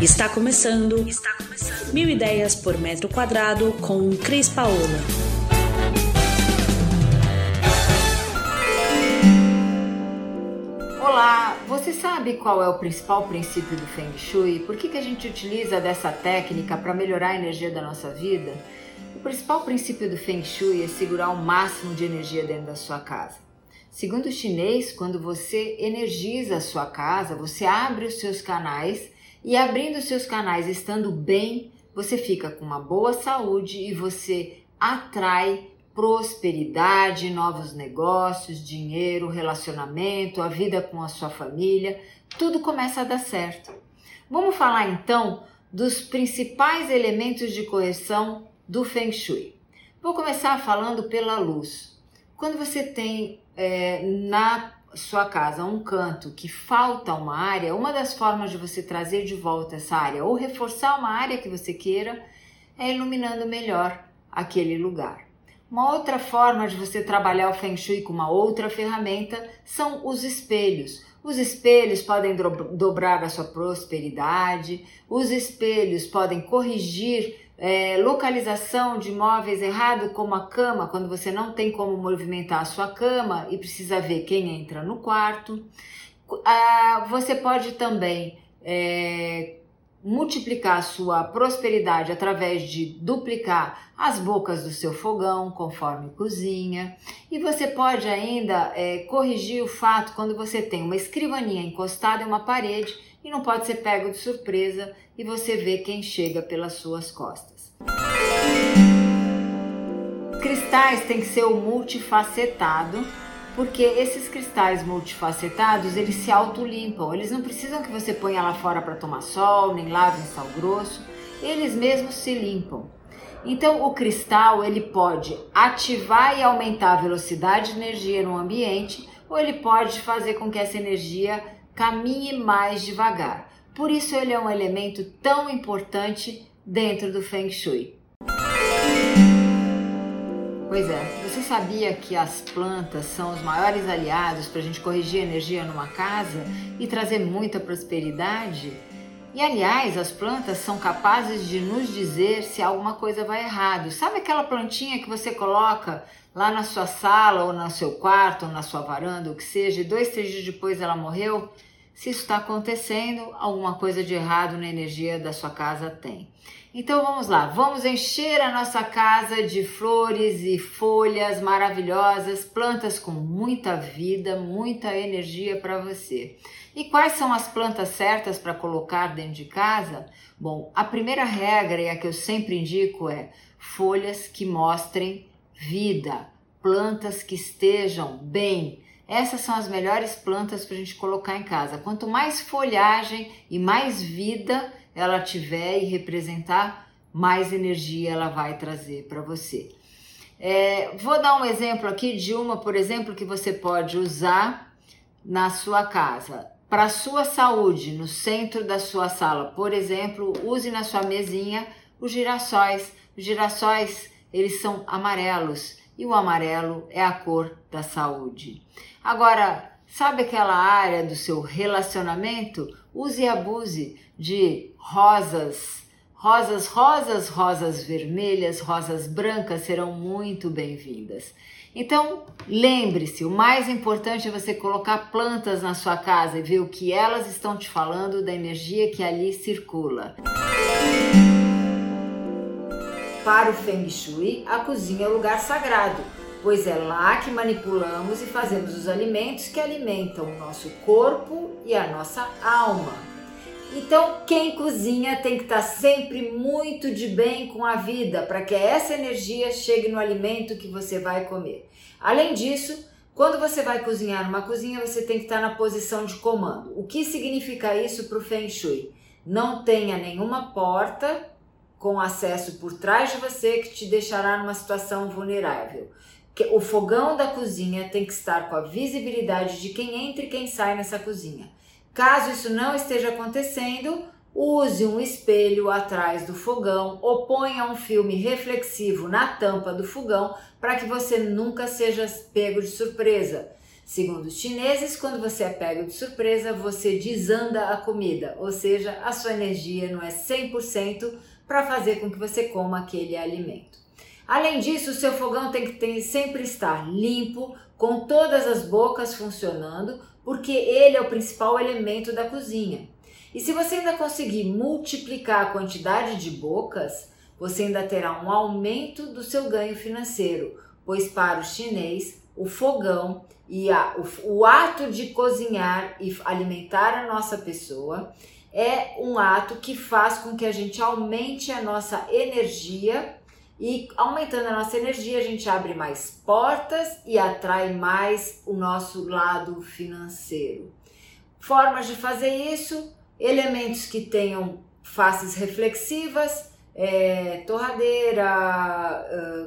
Está começando. Está começando. Mil ideias por metro quadrado com Cris Paola. Olá, você sabe qual é o principal princípio do Feng Shui? Por que, que a gente utiliza dessa técnica para melhorar a energia da nossa vida? O principal princípio do Feng Shui é segurar o máximo de energia dentro da sua casa. Segundo o chinês, quando você energiza a sua casa, você abre os seus canais e abrindo seus canais, estando bem, você fica com uma boa saúde e você atrai prosperidade, novos negócios, dinheiro, relacionamento, a vida com a sua família, tudo começa a dar certo. Vamos falar então dos principais elementos de correção do Feng Shui. Vou começar falando pela luz. Quando você tem é, na sua casa um canto que falta uma área, uma das formas de você trazer de volta essa área ou reforçar uma área que você queira é iluminando melhor aquele lugar. Uma outra forma de você trabalhar o Feng Shui com uma outra ferramenta são os espelhos. Os espelhos podem dobrar a sua prosperidade, os espelhos podem corrigir é, localização de móveis errado, como a cama, quando você não tem como movimentar a sua cama e precisa ver quem entra no quarto. Ah, você pode também é, multiplicar sua prosperidade através de duplicar as bocas do seu fogão conforme cozinha. E você pode ainda é, corrigir o fato quando você tem uma escrivaninha encostada em uma parede e não pode ser pego de surpresa e você vê quem chega pelas suas costas. Cristais tem que ser multifacetado, porque esses cristais multifacetados, eles se autolimpam, eles não precisam que você ponha lá fora para tomar sol, nem lave em sal grosso, eles mesmos se limpam. Então, o cristal ele pode ativar e aumentar a velocidade de energia no ambiente, ou ele pode fazer com que essa energia caminhe mais devagar. Por isso ele é um elemento tão importante dentro do Feng Shui. Pois é, você sabia que as plantas são os maiores aliados para a gente corrigir a energia numa casa e trazer muita prosperidade? E aliás, as plantas são capazes de nos dizer se alguma coisa vai errado. Sabe aquela plantinha que você coloca lá na sua sala, ou no seu quarto, ou na sua varanda, o que seja, e dois, três dias depois ela morreu? Se isso está acontecendo, alguma coisa de errado na energia da sua casa tem. Então vamos lá, vamos encher a nossa casa de flores e folhas maravilhosas, plantas com muita vida, muita energia para você. E quais são as plantas certas para colocar dentro de casa? Bom, a primeira regra e a que eu sempre indico é folhas que mostrem vida, plantas que estejam bem, essas são as melhores plantas para a gente colocar em casa. Quanto mais folhagem e mais vida ela tiver e representar, mais energia ela vai trazer para você. É, vou dar um exemplo aqui de uma, por exemplo, que você pode usar na sua casa. Para sua saúde, no centro da sua sala, por exemplo, use na sua mesinha os girassóis. Os girassóis, eles são amarelos e o amarelo é a cor da saúde. Agora, sabe aquela área do seu relacionamento? Use e abuse de rosas. Rosas, rosas, rosas vermelhas, rosas brancas serão muito bem-vindas. Então, lembre-se, o mais importante é você colocar plantas na sua casa e ver o que elas estão te falando da energia que ali circula. Para o Feng Shui, a cozinha é o lugar sagrado pois é lá que manipulamos e fazemos os alimentos que alimentam o nosso corpo e a nossa alma. Então, quem cozinha tem que estar sempre muito de bem com a vida para que essa energia chegue no alimento que você vai comer. Além disso, quando você vai cozinhar numa cozinha, você tem que estar na posição de comando. O que significa isso para o Feng Shui? Não tenha nenhuma porta com acesso por trás de você que te deixará numa situação vulnerável o fogão da cozinha tem que estar com a visibilidade de quem entra e quem sai nessa cozinha. Caso isso não esteja acontecendo, use um espelho atrás do fogão ou ponha um filme reflexivo na tampa do fogão para que você nunca seja pego de surpresa. Segundo os chineses, quando você é pego de surpresa, você desanda a comida, ou seja, a sua energia não é 100% para fazer com que você coma aquele alimento. Além disso, o seu fogão tem que ter, sempre estar limpo, com todas as bocas funcionando, porque ele é o principal elemento da cozinha. E se você ainda conseguir multiplicar a quantidade de bocas, você ainda terá um aumento do seu ganho financeiro, pois para o chinês, o fogão e a, o, o ato de cozinhar e alimentar a nossa pessoa é um ato que faz com que a gente aumente a nossa energia e aumentando a nossa energia, a gente abre mais portas e atrai mais o nosso lado financeiro. Formas de fazer isso: elementos que tenham faces reflexivas, é, torradeira,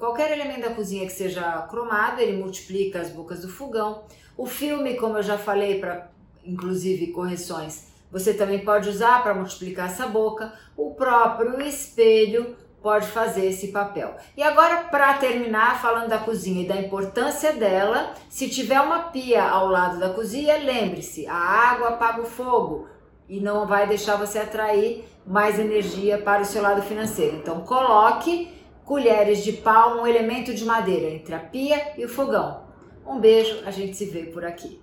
qualquer elemento da cozinha que seja cromado, ele multiplica as bocas do fogão. O filme, como eu já falei, para inclusive correções, você também pode usar para multiplicar essa boca. O próprio espelho pode fazer esse papel. E agora, para terminar, falando da cozinha e da importância dela, se tiver uma pia ao lado da cozinha, lembre-se: a água apaga o fogo e não vai deixar você atrair mais energia para o seu lado financeiro. Então, coloque colheres de pau, um elemento de madeira entre a pia e o fogão. Um beijo, a gente se vê por aqui.